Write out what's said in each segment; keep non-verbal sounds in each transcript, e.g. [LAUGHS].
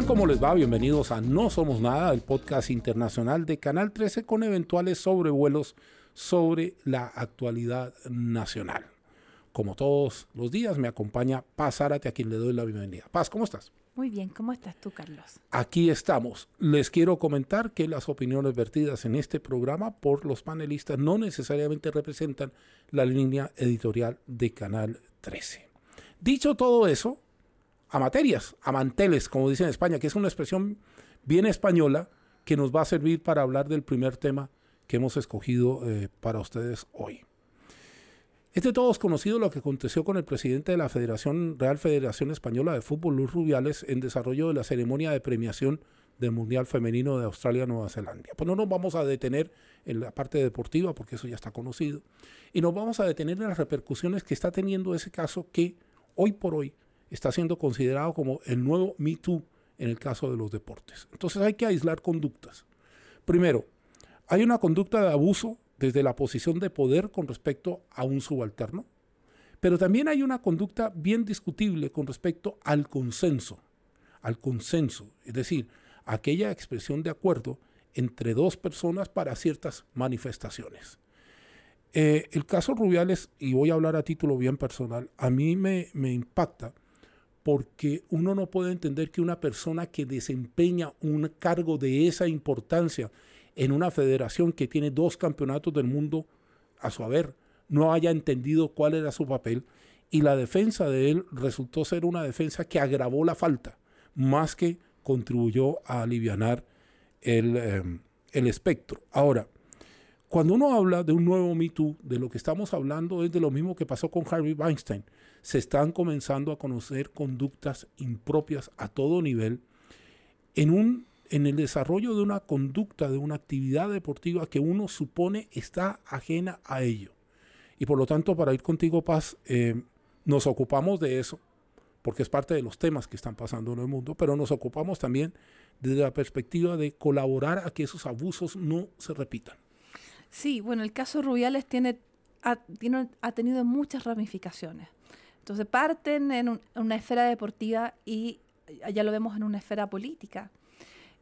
tal? ¿Cómo les va? Bienvenidos a No Somos Nada, el podcast internacional de Canal 13 con eventuales sobrevuelos sobre la actualidad nacional. Como todos los días, me acompaña Paz Zárate, a quien le doy la bienvenida. Paz, ¿cómo estás? Muy bien, ¿cómo estás tú, Carlos? Aquí estamos. Les quiero comentar que las opiniones vertidas en este programa por los panelistas no necesariamente representan la línea editorial de Canal 13. Dicho todo eso, a materias, a manteles, como dicen en España, que es una expresión bien española que nos va a servir para hablar del primer tema que hemos escogido eh, para ustedes hoy. Es de todos conocido lo que aconteció con el presidente de la Federación Real Federación Española de Fútbol, Luis Rubiales, en desarrollo de la ceremonia de premiación del Mundial Femenino de Australia-Nueva Zelanda. Pues no nos vamos a detener en la parte deportiva, porque eso ya está conocido, y nos vamos a detener en las repercusiones que está teniendo ese caso que hoy por hoy está siendo considerado como el nuevo Me Too en el caso de los deportes. Entonces hay que aislar conductas. Primero, hay una conducta de abuso desde la posición de poder con respecto a un subalterno, pero también hay una conducta bien discutible con respecto al consenso, al consenso, es decir, aquella expresión de acuerdo entre dos personas para ciertas manifestaciones. Eh, el caso Rubiales, y voy a hablar a título bien personal, a mí me, me impacta porque uno no puede entender que una persona que desempeña un cargo de esa importancia en una federación que tiene dos campeonatos del mundo a su haber, no haya entendido cuál era su papel y la defensa de él resultó ser una defensa que agravó la falta, más que contribuyó a aliviar el, eh, el espectro. Ahora, cuando uno habla de un nuevo Me Too, de lo que estamos hablando es de lo mismo que pasó con Harvey Weinstein. Se están comenzando a conocer conductas impropias a todo nivel en un en el desarrollo de una conducta, de una actividad deportiva que uno supone está ajena a ello. Y por lo tanto, para ir contigo, Paz, eh, nos ocupamos de eso, porque es parte de los temas que están pasando en el mundo, pero nos ocupamos también desde la perspectiva de colaborar a que esos abusos no se repitan. Sí, bueno, el caso Rubiales tiene, ha, ha tenido muchas ramificaciones. Entonces parten en una esfera deportiva y ya lo vemos en una esfera política.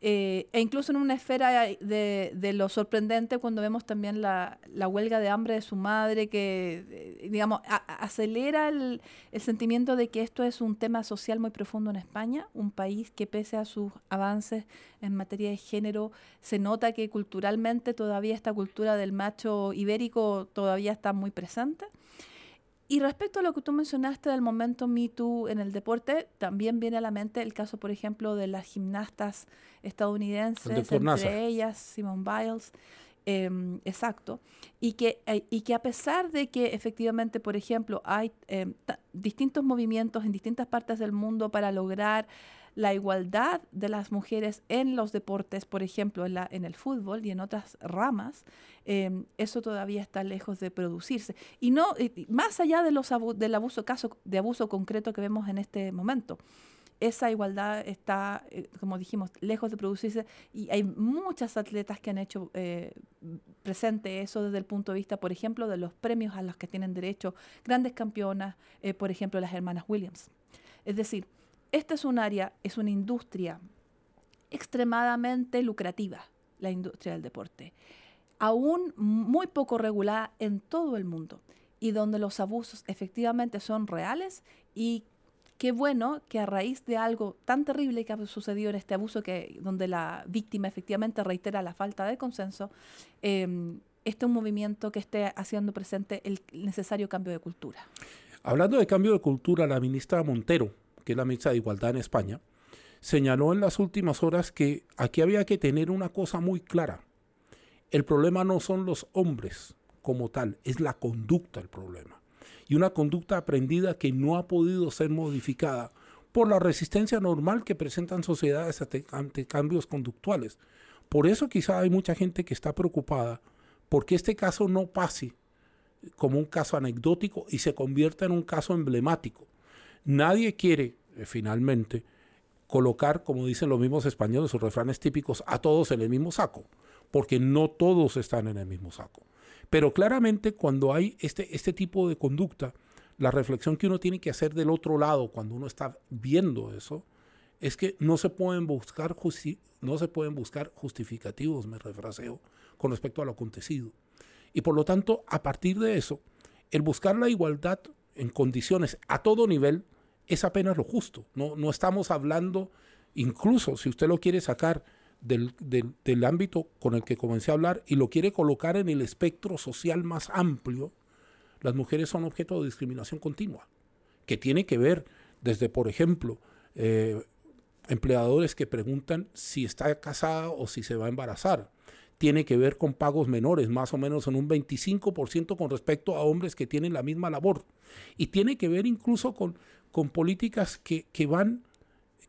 Eh, e incluso en una esfera de, lo sorprendente cuando vemos también la, huelga de hambre de su madre que, eh, digamos, acelera el, sentimiento de que esto es un tema social muy profundo en España, un país que pese a sus avances en materia de género, se nota que culturalmente todavía esta cultura del macho ibérico todavía está muy presente. Y respecto a lo que tú mencionaste del momento Me Too en el deporte, también viene a la mente el caso, por ejemplo, de las gimnastas estadounidenses, entre ellas Simone Biles. Em, exacto. Y que, eh, y que a pesar de que efectivamente, por ejemplo, hay em, distintos movimientos en distintas partes del mundo para lograr la igualdad de las mujeres en los deportes, por ejemplo, en, el fútbol y en otras ramas, em, eso todavía está lejos de producirse. Y no, más allá de los del abuso, caso de abuso concreto que vemos en este momento esa igualdad está, eh, como dijimos, lejos de producirse y hay muchas atletas que han hecho eh, presente eso desde el punto de vista, por ejemplo, de los premios a los que tienen derecho grandes campeonas, eh, por ejemplo, las hermanas Williams. Es decir, esta es un área, es una industria extremadamente lucrativa, la industria del deporte, aún muy poco regulada en todo el mundo y donde los abusos efectivamente son reales y qué bueno que a raíz de algo tan terrible que ha sucedido en este abuso, que, donde la víctima efectivamente reitera la falta de consenso, eh, este es un movimiento que esté haciendo presente el necesario cambio de cultura. Hablando de cambio de cultura, la ministra Montero que es la ministra de Igualdad en España, señaló en las últimas horas que aquí había que tener una cosa muy clara. El problema no son los hombres como tal, es la conducta el problema. Y una conducta aprendida que no ha podido ser modificada por la resistencia normal que presentan sociedades ante, cambios conductuales. Por eso quizá hay mucha gente que está preocupada porque este caso no pase como un caso anecdótico y se convierta en un caso emblemático. Nadie quiere, eh, finalmente, colocar, como dicen los mismos españoles, sus refranes típicos, a todos en el mismo saco, porque no todos están en el mismo saco. Pero claramente cuando hay este, este tipo de conducta, la reflexión que uno tiene que hacer del otro lado cuando uno está viendo eso es que no se pueden buscar, no se pueden buscar justificativos, me refraseo, con respecto a lo acontecido. Y por lo tanto, a partir de eso, el buscar la igualdad en condiciones a todo nivel es apenas lo justo. No, no estamos hablando, incluso si usted lo quiere sacar del, del, ámbito con el que comencé a hablar y lo quiere colocar en el espectro social más amplio, las mujeres son objeto de discriminación continua, que tiene que ver desde, por ejemplo, eh, empleadores que preguntan si está casada o si se va a embarazar. Tiene que ver con pagos menores, más o menos en un 25% con respecto a hombres que tienen la misma labor. Y tiene que ver incluso con, con políticas que, que van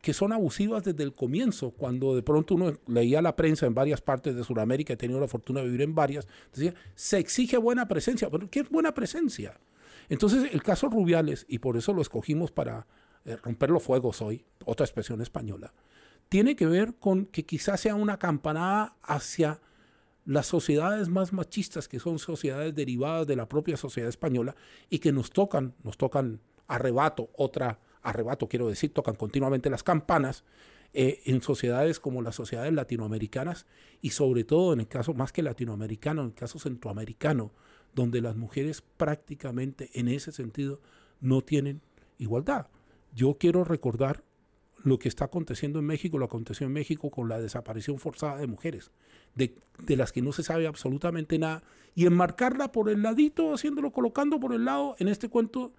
que son abusivas desde el comienzo, cuando de pronto uno leía la prensa en varias partes de Sudamérica, he tenido la fortuna de vivir en varias, decía, se exige buena presencia, pero ¿qué es buena presencia? Entonces el caso Rubiales, y por eso lo escogimos para eh, romper los fuegos hoy, otra expresión española, tiene que ver con que quizás sea una campanada hacia las sociedades más machistas, que son sociedades derivadas de la propia sociedad española y que nos tocan, nos tocan arrebato, otra arrebato quiero decir, tocan continuamente las campanas eh, en sociedades como las sociedades latinoamericanas y sobre todo en el caso más que latinoamericano, en el caso centroamericano, donde las mujeres prácticamente en ese sentido no tienen igualdad. Yo quiero recordar lo que está aconteciendo en México, lo aconteció en México con la desaparición forzada de mujeres, de, de, las que no se sabe absolutamente nada, y enmarcarla por el ladito, haciéndolo, colocando por el lado en este cuento,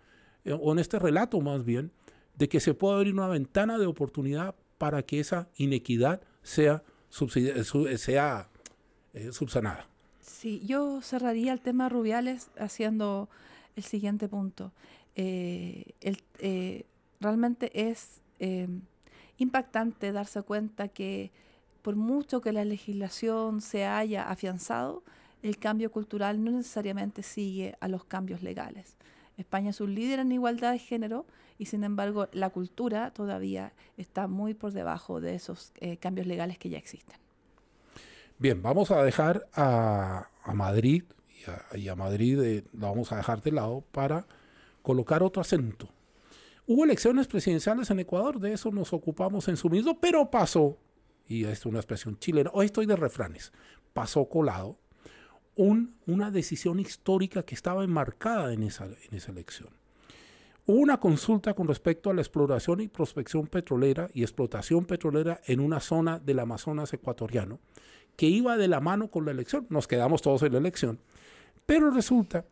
eh, o en este relato más bien, de que se pueda abrir una ventana de oportunidad para que esa inequidad sea, sea eh, subsanada. Sí, yo cerraría el tema Rubiales haciendo el siguiente punto. Eh, eh, realmente es impactante darse cuenta que por mucho que la legislación se haya afianzado, el cambio cultural no necesariamente sigue a los cambios legales. España es un líder en igualdad de género y sin embargo la cultura todavía está muy por debajo de esos eh, cambios legales que ya existen. Bien, vamos a dejar a, Madrid y a, Madrid eh, lo vamos a dejar de lado para colocar otro acento. Hubo elecciones presidenciales en Ecuador, de eso nos ocupamos en su mismo, pero pasó, y es una expresión chilena, hoy estoy de refranes, pasó colado una decisión histórica que estaba enmarcada en esa, en esa elección. Hubo una consulta con respecto a la exploración y prospección petrolera y explotación petrolera en una zona del Amazonas ecuatoriano que iba de la mano con la elección. Nos quedamos todos en la elección. Pero resulta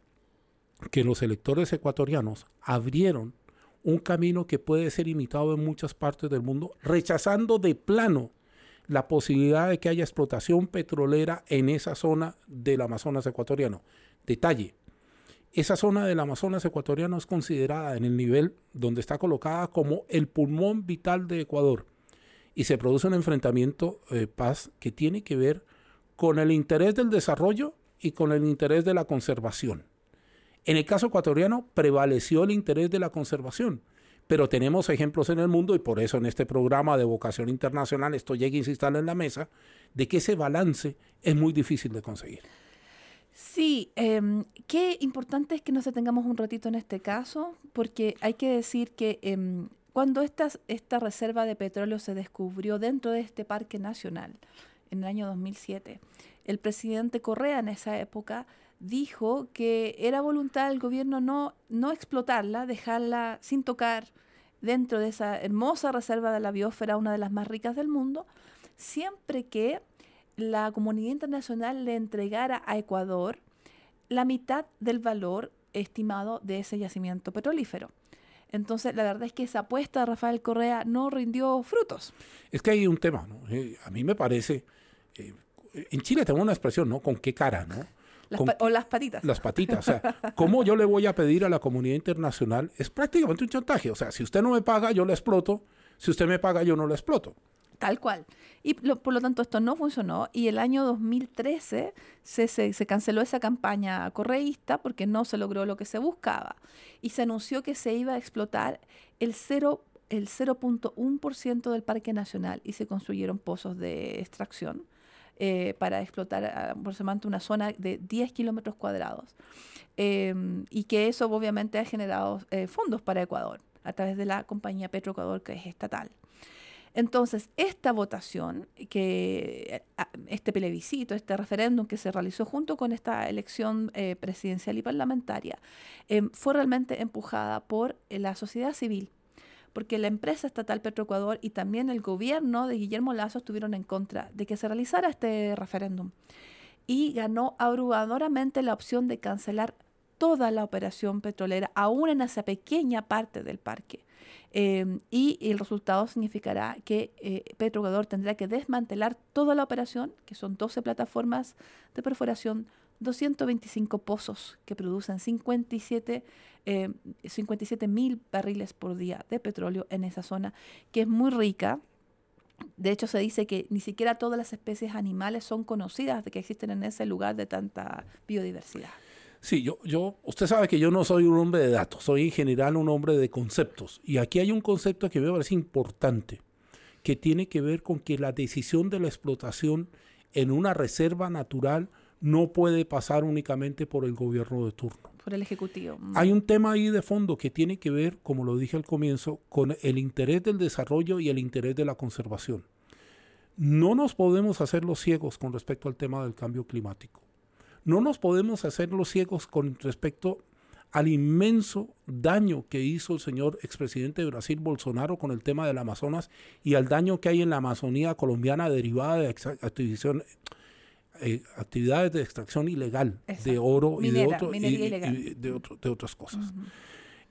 que los electores ecuatorianos abrieron un camino que puede ser imitado en muchas partes del mundo, rechazando de plano la posibilidad de que haya explotación petrolera en esa zona del Amazonas ecuatoriano. Detalle, esa zona del Amazonas ecuatoriano es considerada en el nivel donde está colocada como el pulmón vital de Ecuador y se produce un enfrentamiento de eh, paz que tiene que ver con el interés del desarrollo y con el interés de la conservación. En el caso ecuatoriano prevaleció el interés de la conservación pero tenemos ejemplos en el mundo y por eso en este programa de vocación internacional esto llega a insistir en la mesa, de que ese balance es muy difícil de conseguir. Sí, em, qué importante es que nos detengamos un ratito en este caso, porque hay que decir que em, cuando esta, esta reserva de petróleo se descubrió dentro de este parque nacional, en el año 2007, el presidente Correa en esa época dijo que era voluntad del gobierno no, no explotarla, dejarla sin tocar dentro de esa hermosa reserva de la biosfera, una de las más ricas del mundo, siempre que la comunidad internacional le entregara a Ecuador la mitad del valor estimado de ese yacimiento petrolífero. Entonces, la verdad es que esa apuesta de Rafael Correa no rindió frutos. Es que hay un tema, ¿no? Eh, a mí me parece, eh, en Chile tengo una expresión, ¿no? ¿Con qué cara, no? O las patitas. Las patitas. O sea, [LAUGHS] ¿cómo yo le voy a pedir a la comunidad internacional? Es prácticamente un chantaje. O sea, si usted no me paga, yo la exploto. Si usted me paga, yo no la exploto. Tal cual. Y por lo tanto esto no funcionó y el año 2013 se, se, se, canceló esa campaña correísta porque no se logró lo que se buscaba. Y se anunció que se iba a explotar el 0 el 0.1% del Parque Nacional y se construyeron pozos de extracción eh, para explotar aproximadamente una zona de 10 kilómetros cuadrados. Em, y que eso obviamente ha generado eh, fondos para Ecuador a través de la compañía Petroecuador, que es estatal. Entonces, esta votación, que, este plebiscito, este referéndum que se realizó junto con esta elección eh, presidencial y parlamentaria, em, fue realmente empujada por la sociedad civil porque la empresa estatal Petroecuador y también el gobierno de Guillermo Lazo estuvieron en contra de que se realizara este referéndum. Y ganó abrumadoramente la opción de cancelar toda la operación petrolera, aún en esa pequeña parte del parque. Em, y el resultado significará que eh, Petroecuador tendrá que desmantelar toda la operación, que son 12 plataformas de perforación, 225 pozos que producen 57 eh, mil barriles por día de petróleo en esa zona, que es muy rica. De hecho, se dice que ni siquiera todas las especies animales son conocidas de que existen en ese lugar de tanta biodiversidad. Sí, yo, yo, usted sabe que yo no soy un hombre de datos, soy en general un hombre de conceptos. Y aquí hay un concepto que me parece importante, que tiene que ver con que la decisión de la explotación en una reserva natural no puede pasar únicamente por el gobierno de turno. Por el Ejecutivo. Mm. Hay un tema ahí de fondo que tiene que ver, como lo dije al comienzo, con el interés del desarrollo y el interés de la conservación. No nos podemos hacer los ciegos con respecto al tema del cambio climático. No nos podemos hacer los ciegos con respecto al inmenso daño que hizo el señor expresidente de Brasil, Bolsonaro, con el tema del Amazonas y al daño que hay en la Amazonía colombiana derivada de adquisición, eh, actividades de extracción ilegal de oro y, de, de, otras cosas.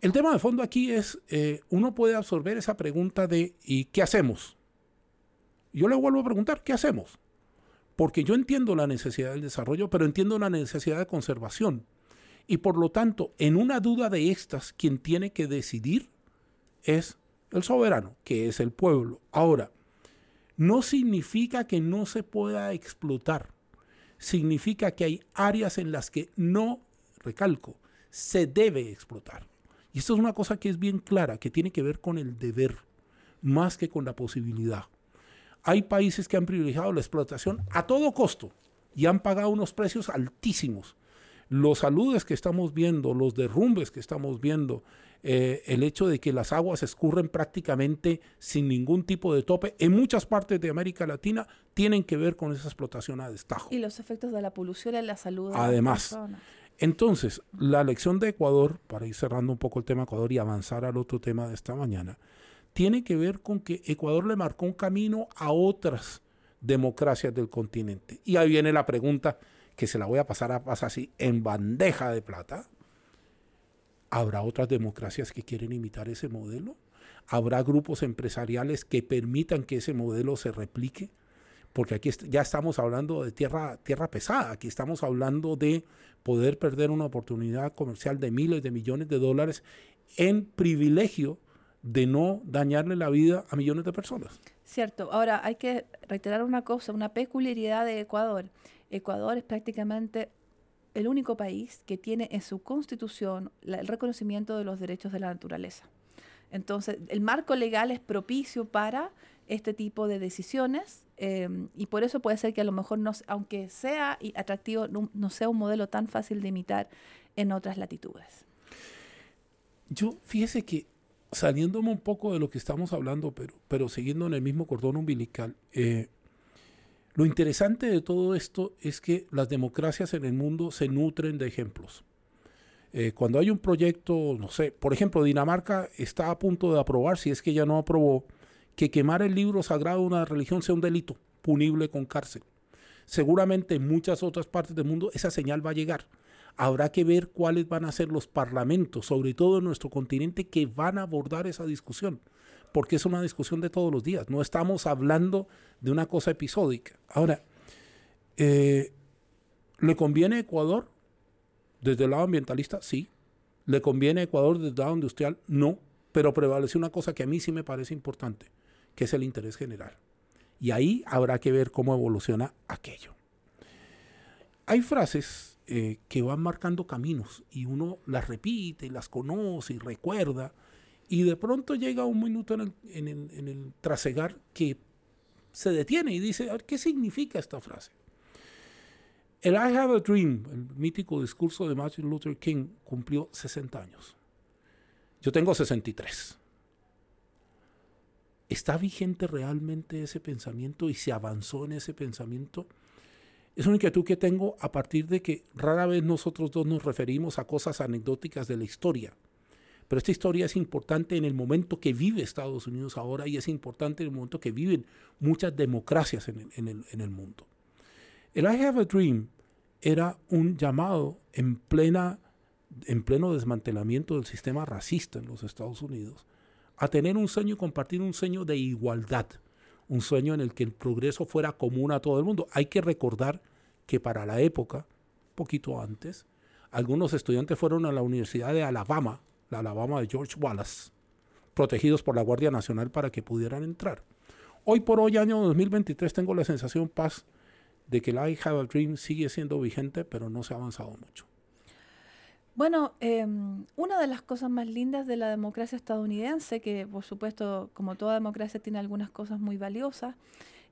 El tema de fondo aquí es, eh, uno puede absorber esa pregunta de ¿y qué hacemos? Yo le vuelvo a preguntar, ¿qué hacemos? porque yo entiendo la necesidad del desarrollo, pero entiendo la necesidad de conservación. Y por lo tanto, en una duda de estas, quien tiene que decidir es el soberano, que es el pueblo. Ahora, no significa que no se pueda explotar, significa que hay áreas en las que no, recalco, se debe explotar. Y esto es una cosa que es bien clara, que tiene que ver con el deber, más que con la posibilidad. Hay países que han privilegiado la explotación a todo costo y han pagado unos precios altísimos. Los saludes que estamos viendo, los derrumbes que estamos viendo, eh, el hecho de que las aguas escurren prácticamente sin ningún tipo de tope en muchas partes de América Latina tienen que ver con esa explotación a destajo. Y los efectos de la polución en la salud. De Además, entonces, la elección de Ecuador, para ir cerrando un poco el tema Ecuador y avanzar al otro tema de esta mañana, tiene que ver con que Ecuador le marcó un camino a otras democracias del continente. Y ahí viene la pregunta que se la voy a pasar a pasar así en bandeja de plata. ¿Habrá otras democracias que quieren imitar ese modelo? ¿Habrá grupos empresariales que permitan que ese modelo se replique? Porque aquí ya estamos hablando de tierra, tierra pesada, aquí estamos hablando de poder perder una oportunidad comercial de miles de millones de dólares en privilegio de no dañarle la vida a millones de personas. Cierto. Ahora, hay que reiterar una cosa, una peculiaridad de Ecuador. Ecuador es prácticamente el único país que tiene en su constitución el reconocimiento de los derechos de la naturaleza. Entonces, el marco legal es propicio para este tipo de decisiones em, y por eso puede ser que a lo mejor, no, aunque sea atractivo, no sea un modelo tan fácil de imitar en otras latitudes. Yo, fíjese que saliéndome un poco de lo que estamos hablando, pero, pero siguiendo en el mismo cordón umbilical, eh, lo interesante de todo esto es que las democracias en el mundo se nutren de ejemplos. Eh, cuando hay un proyecto, no sé, por ejemplo, Dinamarca está a punto de aprobar, si es que ya no aprobó, que quemar el libro sagrado de una religión sea un delito punible con cárcel. Seguramente en muchas otras partes del mundo esa señal va a llegar habrá que ver cuáles van a ser los parlamentos, sobre todo en nuestro continente, que van a abordar esa discusión, porque es una discusión de todos los días, no estamos hablando de una cosa episódica. Ahora, eh, ¿le conviene a Ecuador desde el lado ambientalista? Sí. ¿Le conviene a Ecuador desde el lado industrial? No. Pero prevalece una cosa que a mí sí me parece importante, que es el interés general. Y ahí habrá que ver cómo evoluciona aquello. Hay frases eh, que van marcando caminos y uno las repite, las conoce y recuerda. Y de pronto llega un minuto en el, trasegar que se detiene y dice, ¿qué significa esta frase? El I Have a Dream, el mítico discurso de Martin Luther King, cumplió 60 años. Yo tengo 63. ¿está vigente realmente ese pensamiento y se avanzó en ese pensamiento? Es una inquietud que tengo a partir de que rara vez nosotros dos nos referimos a cosas anecdóticas de la historia. Pero esta historia es importante en el momento que vive Estados Unidos ahora y es importante en el momento que viven muchas democracias en el, en el mundo. El I Have a Dream era un llamado en, plena, en pleno desmantelamiento del sistema racista en los Estados Unidos a tener un sueño y compartir un sueño de igualdad, un sueño en el que el progreso fuera común a todo el mundo. Hay que recordar que para la época, poquito antes, algunos estudiantes fueron a la Universidad de Alabama, la Alabama de George Wallace, protegidos por la Guardia Nacional para que pudieran entrar. Hoy por hoy, año 2023, tengo la sensación, Paz, de que el I Have a Dream sigue siendo vigente, pero no se ha avanzado mucho. Bueno, em, una de las cosas más lindas de la democracia estadounidense, que por supuesto, como toda democracia, tiene algunas cosas muy valiosas,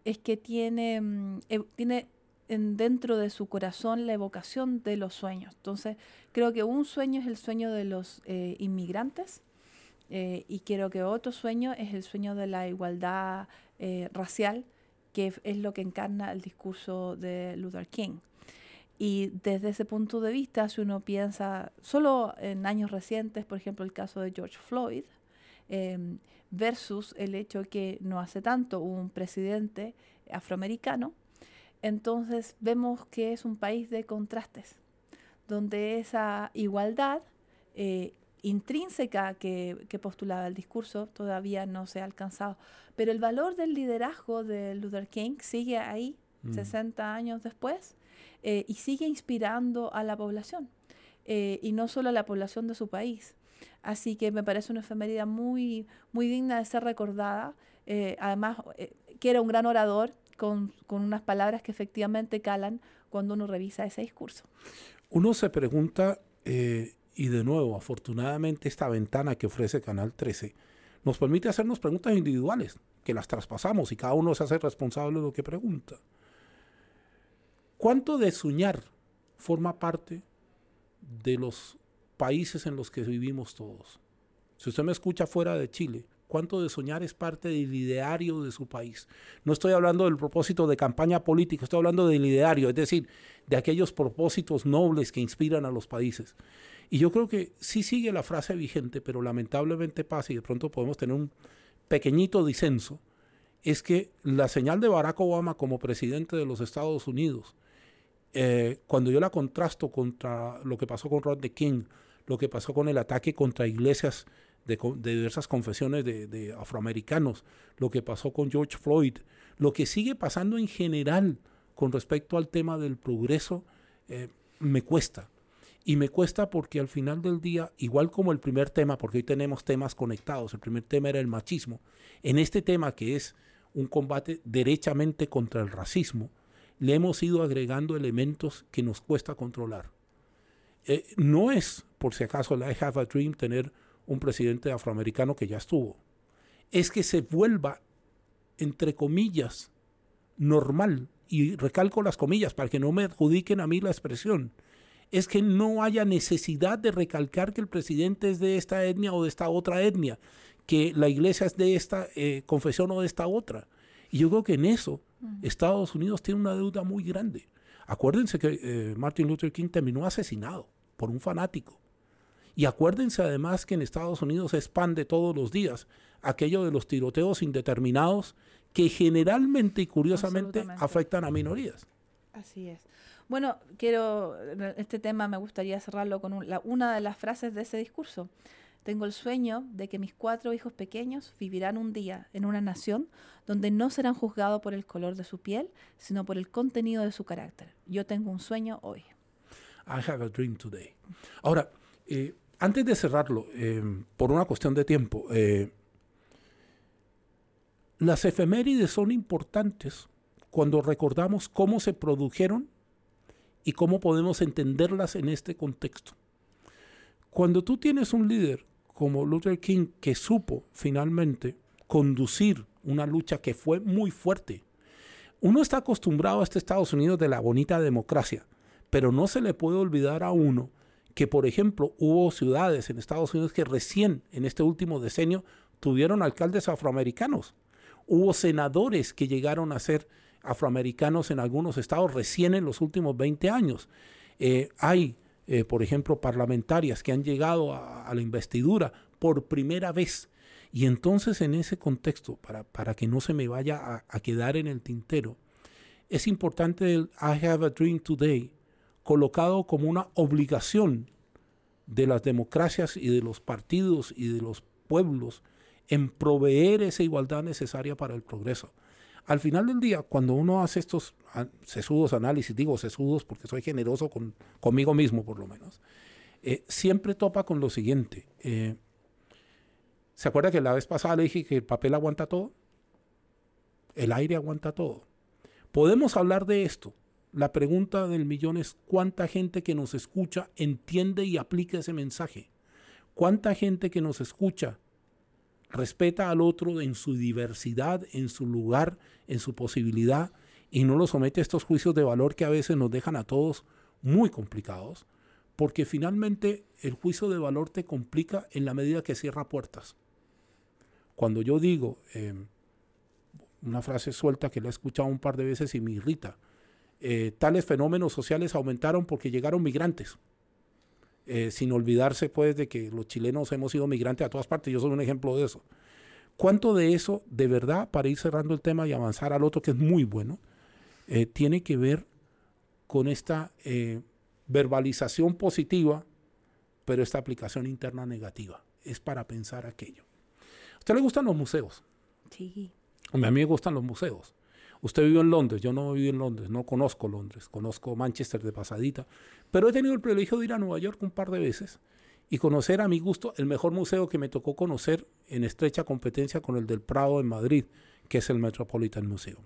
es que tiene, em, e, tiene en, dentro de su corazón la evocación de los sueños. Entonces, creo que un sueño es el sueño de los eh, inmigrantes eh, y creo que otro sueño es el sueño de la igualdad eh, racial, que es lo que encarna el discurso de Luther King. Y desde ese punto de vista, si uno piensa solo en años recientes, por ejemplo, el caso de George Floyd, em, versus el hecho que no hace tanto un presidente afroamericano, entonces vemos que es un país de contrastes, donde esa igualdad eh, intrínseca que, que, postulaba el discurso todavía no se ha alcanzado. Pero el valor del liderazgo de Luther King sigue ahí, 60 mm. años después, eh, y sigue inspirando a la población, eh, y no solo a la población de su país. Así que me parece una efeméride muy, muy digna de ser recordada. Eh, además, que era un gran orador con, unas palabras que efectivamente calan cuando uno revisa ese discurso. Uno se pregunta, y de nuevo, afortunadamente esta ventana que ofrece Canal 13 nos permite hacernos preguntas individuales, que las traspasamos y cada uno se hace responsable de lo que pregunta. ¿Cuánto de soñar forma parte de los países en los que vivimos todos? Si usted me escucha fuera de Chile, ¿cuánto de soñar es parte del ideario de su país? No estoy hablando del propósito de campaña política, estoy hablando del ideario, es decir, de aquellos propósitos nobles que inspiran a los países. Y yo creo que sí sigue la frase vigente, pero lamentablemente pasa y de pronto podemos tener un pequeñito disenso, es que la señal de Barack Obama como presidente de los Estados Unidos eh, cuando yo la contrasto contra lo que pasó con Rodney King, lo que pasó con el ataque contra iglesias de, diversas confesiones de, afroamericanos, lo que pasó con George Floyd, lo que sigue pasando en general con respecto al tema del progreso, eh, me cuesta. Y me cuesta porque al final del día, igual como el primer tema, porque hoy tenemos temas conectados, el primer tema era el machismo, en este tema que es un combate derechamente contra el racismo, le hemos ido agregando elementos que nos cuesta controlar. Eh, no es, por si acaso, la I Have a Dream tener un presidente afroamericano que ya estuvo. Es que se vuelva, entre comillas, normal, y recalco las comillas para que no me adjudiquen a mí la expresión, es que no haya necesidad de recalcar que el presidente es de esta etnia o de esta otra etnia, que la iglesia es de esta eh, confesión o de esta otra. Y yo creo que en eso Estados Unidos tiene una deuda muy grande. Acuérdense que eh, Martin Luther King terminó asesinado por un fanático. Y acuérdense además que en Estados Unidos se expande todos los días aquello de los tiroteos indeterminados que generalmente y curiosamente afectan a minorías. Así es. Bueno, quiero, este tema me gustaría cerrarlo con una de las frases de ese discurso. Tengo el sueño de que mis cuatro hijos pequeños vivirán un día en una nación donde no serán juzgados por el color de su piel, sino por el contenido de su carácter. Yo tengo un sueño hoy. I have a dream today. Ahora, eh, antes de cerrarlo, eh, por una cuestión de tiempo, eh, las efemérides son importantes cuando recordamos cómo se produjeron y cómo podemos entenderlas en este contexto. Cuando tú tienes un líder como Luther King, que supo finalmente conducir una lucha que fue muy fuerte. Uno está acostumbrado a este Estados Unidos de la bonita democracia, pero no se le puede olvidar a uno que, por ejemplo, hubo ciudades en Estados Unidos que recién en este último decenio tuvieron alcaldes afroamericanos. Hubo senadores que llegaron a ser afroamericanos en algunos estados recién en los últimos 20 años. Eh, hay, eh, por ejemplo, parlamentarias que han llegado a, la investidura por primera vez. Y entonces en ese contexto, para, para que no se me vaya a, a quedar en el tintero, es importante el I have a dream today colocado como una obligación de las democracias y de los partidos y de los pueblos en proveer esa igualdad necesaria para el progreso. Al final del día, cuando uno hace estos sesudos análisis, digo sesudos porque soy generoso con, conmigo mismo por lo menos, eh, siempre topa con lo siguiente. Eh, ¿Se acuerda que la vez pasada le dije que el papel aguanta todo? El aire aguanta todo. Podemos hablar de esto. La pregunta del millón es cuánta gente que nos escucha entiende y aplica ese mensaje. ¿Cuánta gente que nos escucha respeta al otro en su diversidad, en su lugar, en su posibilidad, y no lo somete a estos juicios de valor que a veces nos dejan a todos muy complicados, porque finalmente el juicio de valor te complica en la medida que cierra puertas. Cuando yo digo em, una frase suelta que la he escuchado un par de veces y me irrita, eh, tales fenómenos sociales aumentaron porque llegaron migrantes. Eh, sin olvidarse pues de que los chilenos hemos sido migrantes a todas partes, yo soy un ejemplo de eso. ¿Cuánto de eso, de verdad, para ir cerrando el tema y avanzar al otro que es muy bueno, eh, tiene que ver con esta eh, verbalización positiva, pero esta aplicación interna negativa? Es para pensar aquello. ¿A usted le gustan los museos? Sí. A mí me gustan los museos. Usted vivió en Londres, yo no viví en Londres, no conozco Londres, conozco Manchester de pasadita, pero he tenido el privilegio de ir a Nueva York un par de veces y conocer a mi gusto el mejor museo que me tocó conocer en estrecha competencia con el del Prado en Madrid, que es el Metropolitan Museum.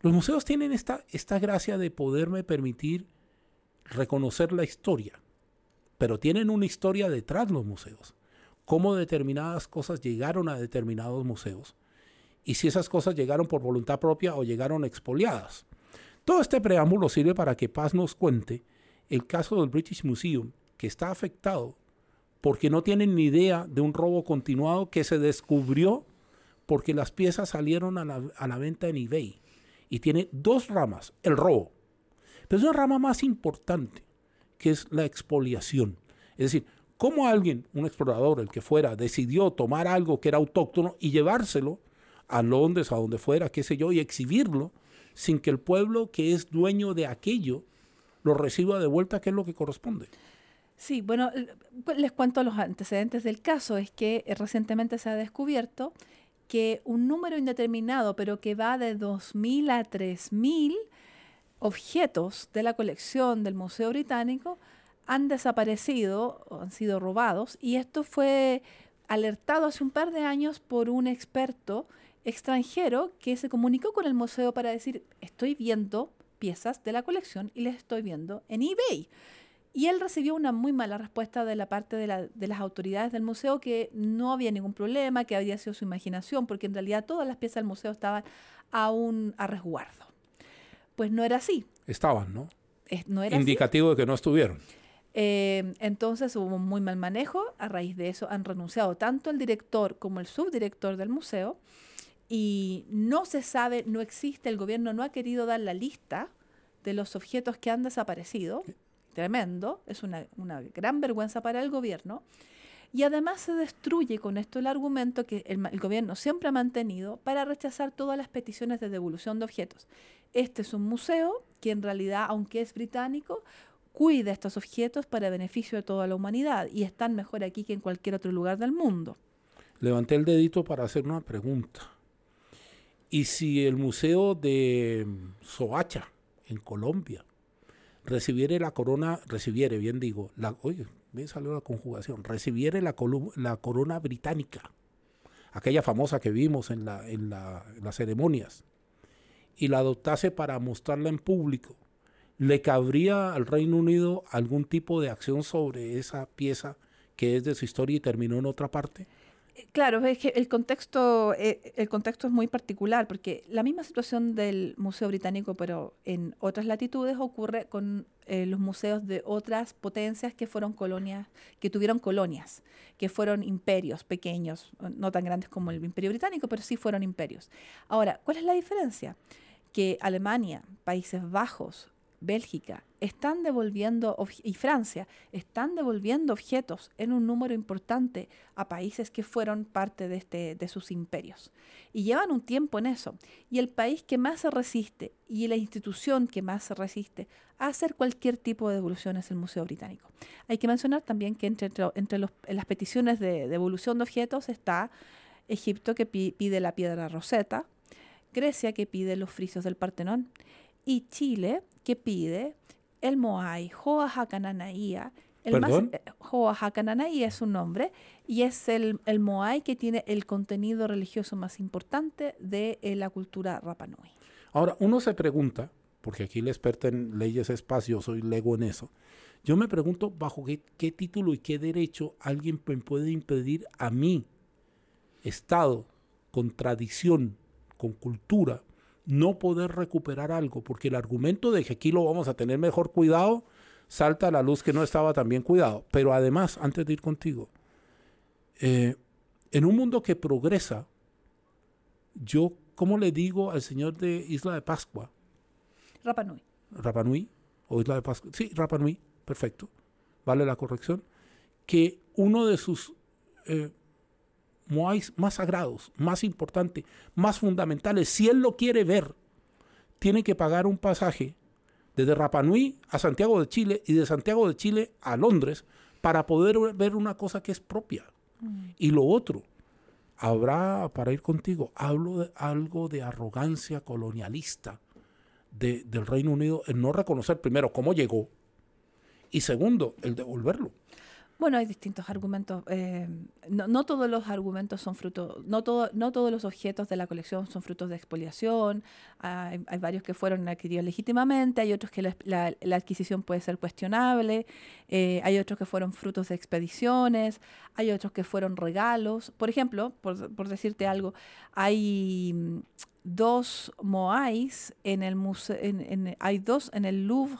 Los museos tienen esta, esta gracia de poderme permitir reconocer la historia, pero tienen una historia detrás los museos, cómo determinadas cosas llegaron a determinados museos y si esas cosas llegaron por voluntad propia o llegaron expoliadas. Todo este preámbulo sirve para que Paz nos cuente el caso del British Museum, que está afectado porque no tienen ni idea de un robo continuado que se descubrió porque las piezas salieron a la, venta en eBay. Y tiene dos ramas, el robo. Pero es una rama más importante, que es la expoliación. Es decir, cómo alguien, un explorador, el que fuera, decidió tomar algo que era autóctono y llevárselo a Londres, a donde fuera, qué sé yo, y exhibirlo sin que el pueblo que es dueño de aquello lo reciba de vuelta, que es lo que corresponde. Sí, bueno, pues, les cuento los antecedentes del caso. Es que eh, recientemente se ha descubierto que un número indeterminado, pero que va de 2.000 a 3.000 objetos de la colección del Museo Británico han desaparecido, han sido robados, y esto fue alertado hace un par de años por un experto extranjero que se comunicó con el museo para decir, estoy viendo piezas de la colección y las estoy viendo en eBay. Y él recibió una muy mala respuesta de la parte de, las autoridades del museo que no había ningún problema, que había sido su imaginación, porque en realidad todas las piezas del museo estaban aún a resguardo. Pues no era así. Estaban, ¿no? no era Indicativo de que no estuvieron. Eh, entonces hubo un muy mal manejo. A raíz de eso han renunciado tanto el director como el subdirector del museo y no se sabe, no existe, el gobierno no ha querido dar la lista de los objetos que han desaparecido. Tremendo, es una, gran vergüenza para el gobierno. Y además se destruye con esto el argumento que el, el, gobierno siempre ha mantenido para rechazar todas las peticiones de devolución de objetos. Este es un museo que en realidad, aunque es británico, cuida estos objetos para beneficio de toda la humanidad y están mejor aquí que en cualquier otro lugar del mundo. Levanté el dedito para hacer una pregunta. Y si el Museo de Soacha, en Colombia, recibiere la corona, recibiere, bien digo, la, oye, me salió la conjugación, recibiere la, la corona británica, aquella famosa que vimos en, la, en, la, en las ceremonias, y la adoptase para mostrarla en público, ¿le cabría al Reino Unido algún tipo de acción sobre esa pieza que es de su historia y terminó en otra parte? Claro, es que el contexto, eh, el contexto es muy particular, porque la misma situación del Museo Británico, pero en otras latitudes, ocurre con eh, los museos de otras potencias que fueron colonias, que tuvieron colonias, que fueron imperios pequeños, no tan grandes como el Imperio Británico, pero sí fueron imperios. Ahora, ¿cuál es la diferencia? Que Alemania, Países Bajos, Bélgica están devolviendo, y Francia, están devolviendo objetos en un número importante a países que fueron parte de, este, de sus imperios. Y llevan un tiempo en eso. Y el país que más se resiste y la institución que más se resiste a hacer cualquier tipo de devolución es el Museo Británico. Hay que mencionar también que entre, entre las peticiones de devolución de objetos está Egipto que pide la piedra roseta, Grecia que pide los frisos del Partenón y Chile que pide el Moai Hoahakananaía. El ¿Perdón? Eh, es un nombre y es el, el Moai que tiene el contenido religioso más importante de eh, la cultura Rapanui. Ahora, uno se pregunta, porque aquí el experto en leyes espacio, soy lego en eso, yo me pregunto bajo qué, qué título y qué derecho alguien me puede impedir a mí, Estado, con tradición, con cultura, no poder recuperar algo, porque el argumento de que aquí lo vamos a tener mejor cuidado salta a la luz que no estaba tan bien cuidado. Pero además, antes de ir contigo, eh, en un mundo que progresa, yo, ¿cómo le digo al señor de Isla de Pascua? Rapanui. Rapanui, o Isla de Pascua. Sí, Rapanui, perfecto. Vale la corrección. Que uno de sus eh, más sagrados, más importantes, más fundamentales, si él lo quiere ver, tiene que pagar un pasaje desde Rapanui a Santiago de Chile y de Santiago de Chile a Londres para poder ver una cosa que es propia. Mm. Y lo otro, habrá, para ir contigo, hablo de algo de arrogancia colonialista del Reino Unido en no reconocer primero cómo llegó y segundo, el devolverlo. Bueno, hay distintos argumentos. Eh, no, todos los argumentos son frutos, no, todo, no todos los objetos de la colección son frutos de expoliación. Hay, varios que fueron adquiridos legítimamente, hay otros que la, adquisición puede ser cuestionable, eh, hay otros que fueron frutos de expediciones, hay otros que fueron regalos. Por ejemplo, por, decirte algo, hay dos Moais en el museo, en, hay dos en el Louvre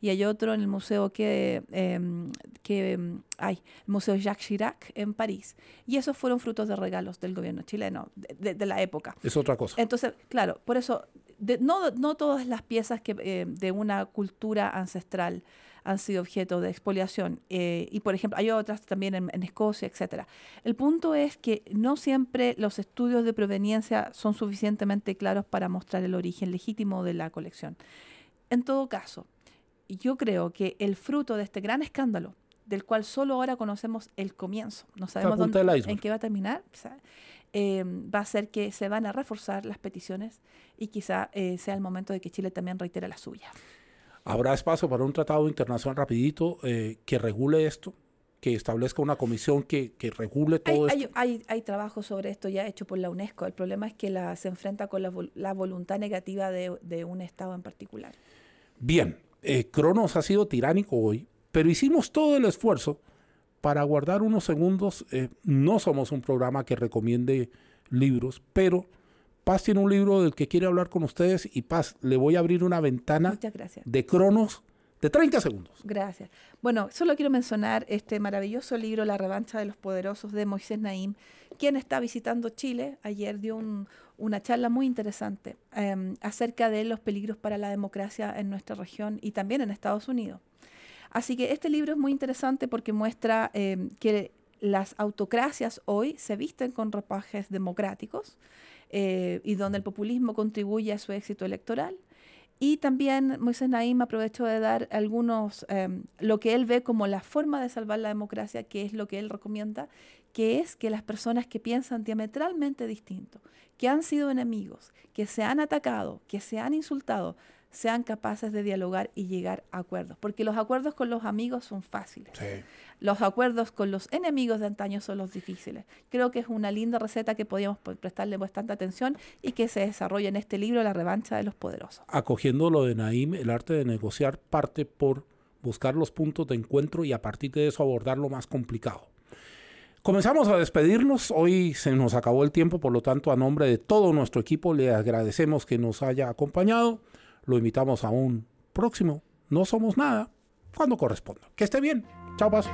y hay otro en el museo que, em, que em, hay, el Museo Jacques Chirac en París. Y esos fueron frutos de regalos del gobierno chileno de, la época. Es otra cosa. Entonces, claro, por eso, no, no todas las piezas que, eh, de una cultura ancestral han sido objeto de expoliación. Eh, y, por ejemplo, hay otras también en, en, Escocia, etc. El punto es que no siempre los estudios de proveniencia son suficientemente claros para mostrar el origen legítimo de la colección. En todo caso, yo creo que el fruto de este gran escándalo, del cual solo ahora conocemos el comienzo, no sabemos dónde, en qué va a terminar, eh, va a ser que se van a reforzar las peticiones y quizá eh, sea el momento de que Chile también reitere la suya. ¿Habrá espacio para un tratado internacional rapidito eh, que regule esto? que establezca una comisión que, que regule todo esto. Hay, hay, trabajo sobre esto ya hecho por la UNESCO. El problema es que la, se enfrenta con la, la voluntad negativa de, de, un Estado en particular. Bien, eh, Cronos ha sido tiránico hoy, pero hicimos todo el esfuerzo para guardar unos segundos. Eh, no somos un programa que recomiende libros, pero Paz tiene un libro del que quiere hablar con ustedes y Paz, le voy a abrir una ventana de Cronos de 30 segundos. Gracias. Bueno, solo quiero mencionar este maravilloso libro, La revancha de los poderosos, de Moisés Naim, quien está visitando Chile. Ayer dio una charla muy interesante em, acerca de los peligros para la democracia en nuestra región y también en Estados Unidos. Así que este libro es muy interesante porque muestra em, que las autocracias hoy se visten con ropajes democráticos eh, y donde el populismo contribuye a su éxito electoral. Y también Moisés Naim aprovechó de dar algunos, em, lo que él ve como la forma de salvar la democracia, que es lo que él recomienda, que es que las personas que piensan diametralmente distinto, que han sido enemigos, que se han atacado, que se han insultado, sean capaces de dialogar y llegar a acuerdos, porque los acuerdos con los amigos son fáciles. Los acuerdos con los enemigos de antaño son los difíciles. Creo que es una linda receta que podríamos prestarle bastante atención y que se desarrolla en este libro, La revancha de los poderosos. Acogiendo lo de Naim, el arte de negociar parte por buscar los puntos de encuentro y a partir de eso abordar lo más complicado. Comenzamos a despedirnos. Hoy se nos acabó el tiempo, por lo tanto, a nombre de todo nuestro equipo, le agradecemos que nos haya acompañado. Lo invitamos a un próximo. No somos nada cuando corresponda. Que esté bien. Chao, paso.